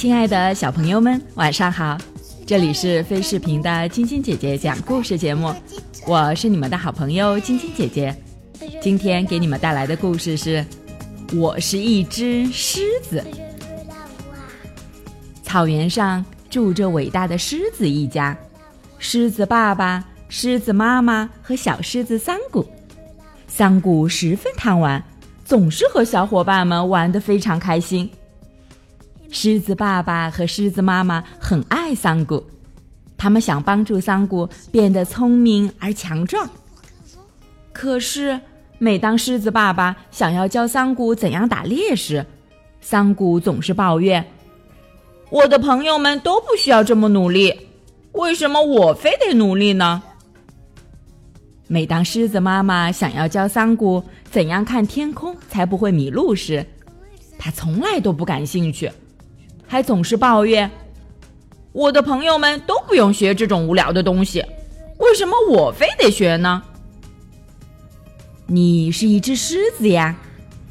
亲爱的小朋友们，晚上好！这里是飞视频的晶晶姐姐讲故事节目，我是你们的好朋友晶晶姐姐。今天给你们带来的故事是《我是一只狮子》。草原上住着伟大的狮子一家，狮子爸爸、狮子妈妈和小狮子桑古。桑古十分贪玩，总是和小伙伴们玩得非常开心。狮子爸爸和狮子妈妈很爱桑古，他们想帮助桑古变得聪明而强壮。可是，每当狮子爸爸想要教桑古怎样打猎时，桑古总是抱怨：“我的朋友们都不需要这么努力，为什么我非得努力呢？”每当狮子妈妈想要教桑古怎样看天空才不会迷路时，他从来都不感兴趣。还总是抱怨，我的朋友们都不用学这种无聊的东西，为什么我非得学呢？你是一只狮子呀，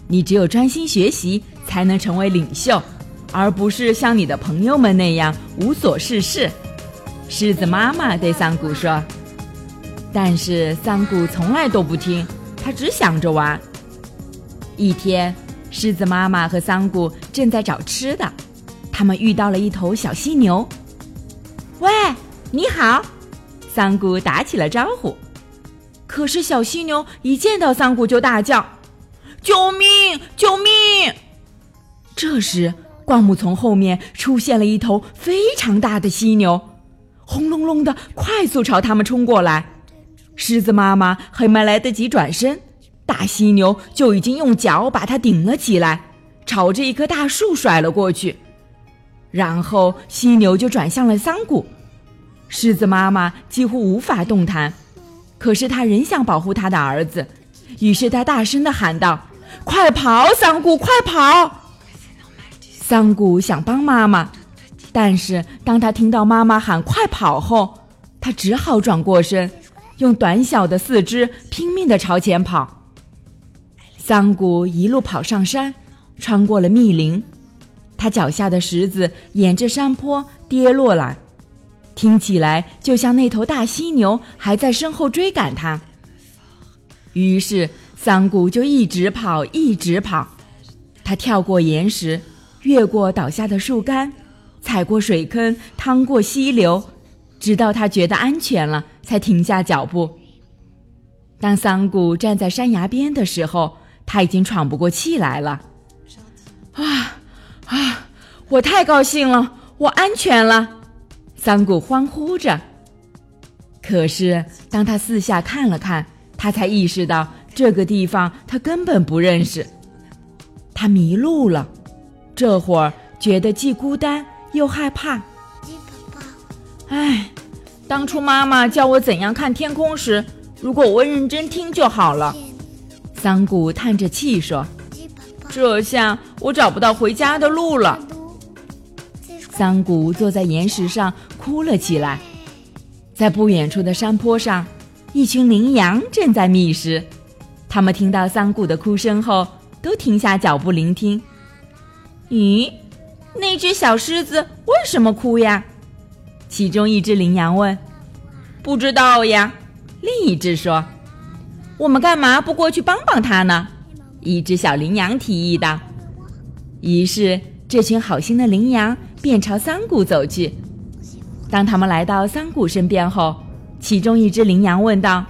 你只有专心学习才能成为领袖，而不是像你的朋友们那样无所事事。狮子妈妈对桑古说，但是桑古从来都不听，他只想着玩。一天，狮子妈妈和桑古正在找吃的。他们遇到了一头小犀牛。喂，你好，桑古打起了招呼。可是小犀牛一见到桑古就大叫：“救命！救命！”这时，灌木丛后面出现了一头非常大的犀牛，轰隆隆的快速朝他们冲过来。狮子妈妈还没来得及转身，大犀牛就已经用脚把它顶了起来，朝着一棵大树甩了过去。然后犀牛就转向了桑古，狮子妈妈几乎无法动弹，可是她仍想保护她的儿子，于是她大声的喊道：“快跑，桑古，快跑！”桑古想帮妈妈，但是当他听到妈妈喊“快跑”后，他只好转过身，用短小的四肢拼命的朝前跑。桑古一路跑上山，穿过了密林。他脚下的石子沿着山坡跌落来，听起来就像那头大犀牛还在身后追赶他。于是桑谷就一直跑，一直跑。他跳过岩石，越过倒下的树干，踩过水坑，趟过溪流，直到他觉得安全了，才停下脚步。当桑谷站在山崖边的时候，他已经喘不过气来了。啊！啊！我太高兴了，我安全了！桑古欢呼着。可是，当他四下看了看，他才意识到这个地方他根本不认识。他迷路了，这会儿觉得既孤单又害怕。唉，当初妈妈教我怎样看天空时，如果我认真听就好了。桑古叹着气说。这下我找不到回家的路了。桑古坐在岩石上哭了起来。在不远处的山坡上，一群羚羊正在觅食。他们听到桑古的哭声后，都停下脚步聆听。咦，那只小狮子为什么哭呀？其中一只羚羊问。不知道呀。另一只说。我们干嘛不过去帮帮它呢？一只小羚羊提议道。于是，这群好心的羚羊便朝桑谷走去。当他们来到桑谷身边后，其中一只羚羊问道：“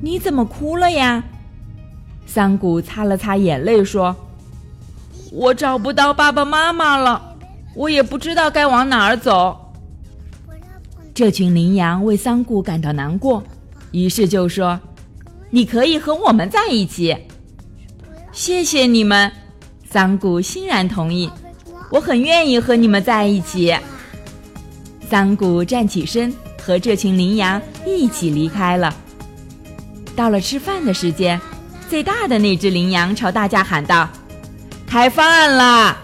你怎么哭了呀？”桑谷擦了擦眼泪说：“我找不到爸爸妈妈了，我也不知道该往哪儿走。”这群羚羊为桑谷感到难过，于是就说：“你可以和我们在一起。”谢谢你们，桑古欣然同意。我很愿意和你们在一起。桑古站起身，和这群羚羊一起离开了。到了吃饭的时间，最大的那只羚羊朝大家喊道：“开饭啦！”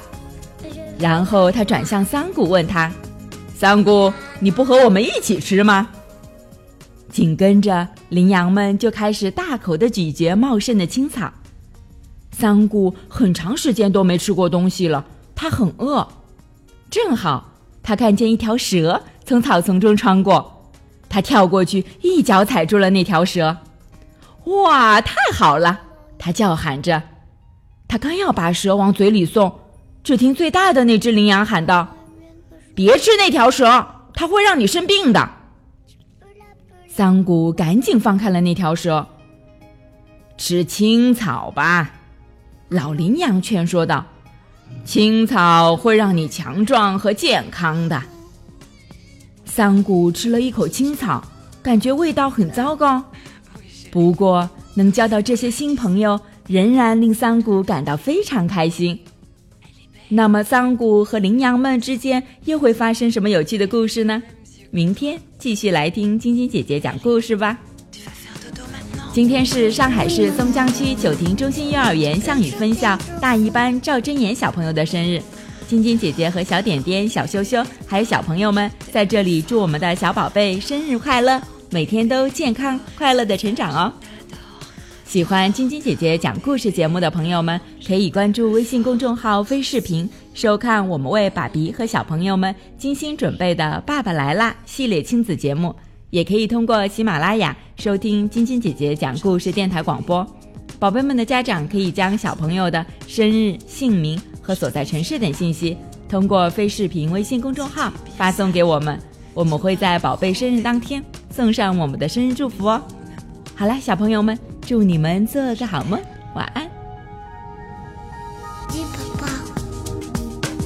然后他转向桑古，问他：“桑古，你不和我们一起吃吗？”紧跟着，羚羊们就开始大口的咀嚼茂盛的青草。桑古很长时间都没吃过东西了，他很饿。正好他看见一条蛇从草丛中穿过，他跳过去，一脚踩住了那条蛇。哇，太好了！他叫喊着。他刚要把蛇往嘴里送，只听最大的那只羚羊喊道：“别吃那条蛇，它会让你生病的。”桑谷赶紧放开了那条蛇。吃青草吧，老羚羊劝说道：“青草会让你强壮和健康的。”桑古吃了一口青草，感觉味道很糟糕。不过能交到这些新朋友，仍然令桑古感到非常开心。那么，桑古和羚羊们之间又会发生什么有趣的故事呢？明天继续来听晶晶姐姐讲故事吧。今天是上海市松江区九亭中心幼儿园向宇分校大一班赵真言小朋友的生日，晶晶姐姐和小点点、小羞羞还有小朋友们在这里祝我们的小宝贝生日快乐，每天都健康快乐的成长哦。喜欢晶晶姐姐讲故事节目的朋友们，可以关注微信公众号“飞视频”，收看我们为爸比和小朋友们精心准备的《爸爸来啦》系列亲子节目。也可以通过喜马拉雅收听晶晶姐姐讲故事电台广播。宝贝们的家长可以将小朋友的生日、姓名和所在城市等信息，通过飞视频微信公众号发送给我们，我们会在宝贝生日当天送上我们的生日祝福哦。好了，小朋友们。祝你们做个好梦，晚安。Dis papa,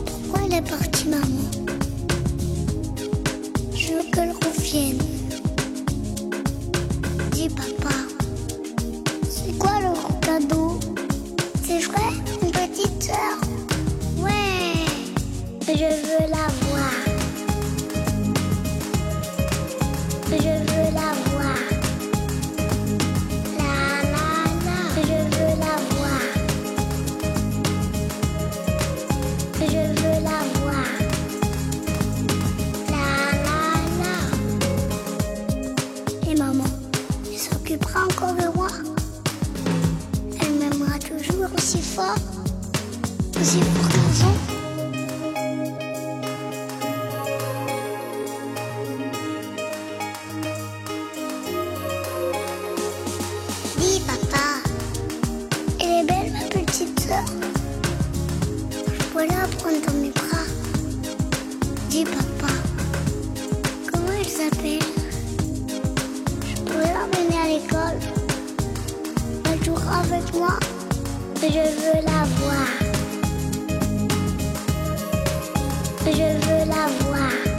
pourquoi elle est partie maman Je veux la voir. Je veux la voir.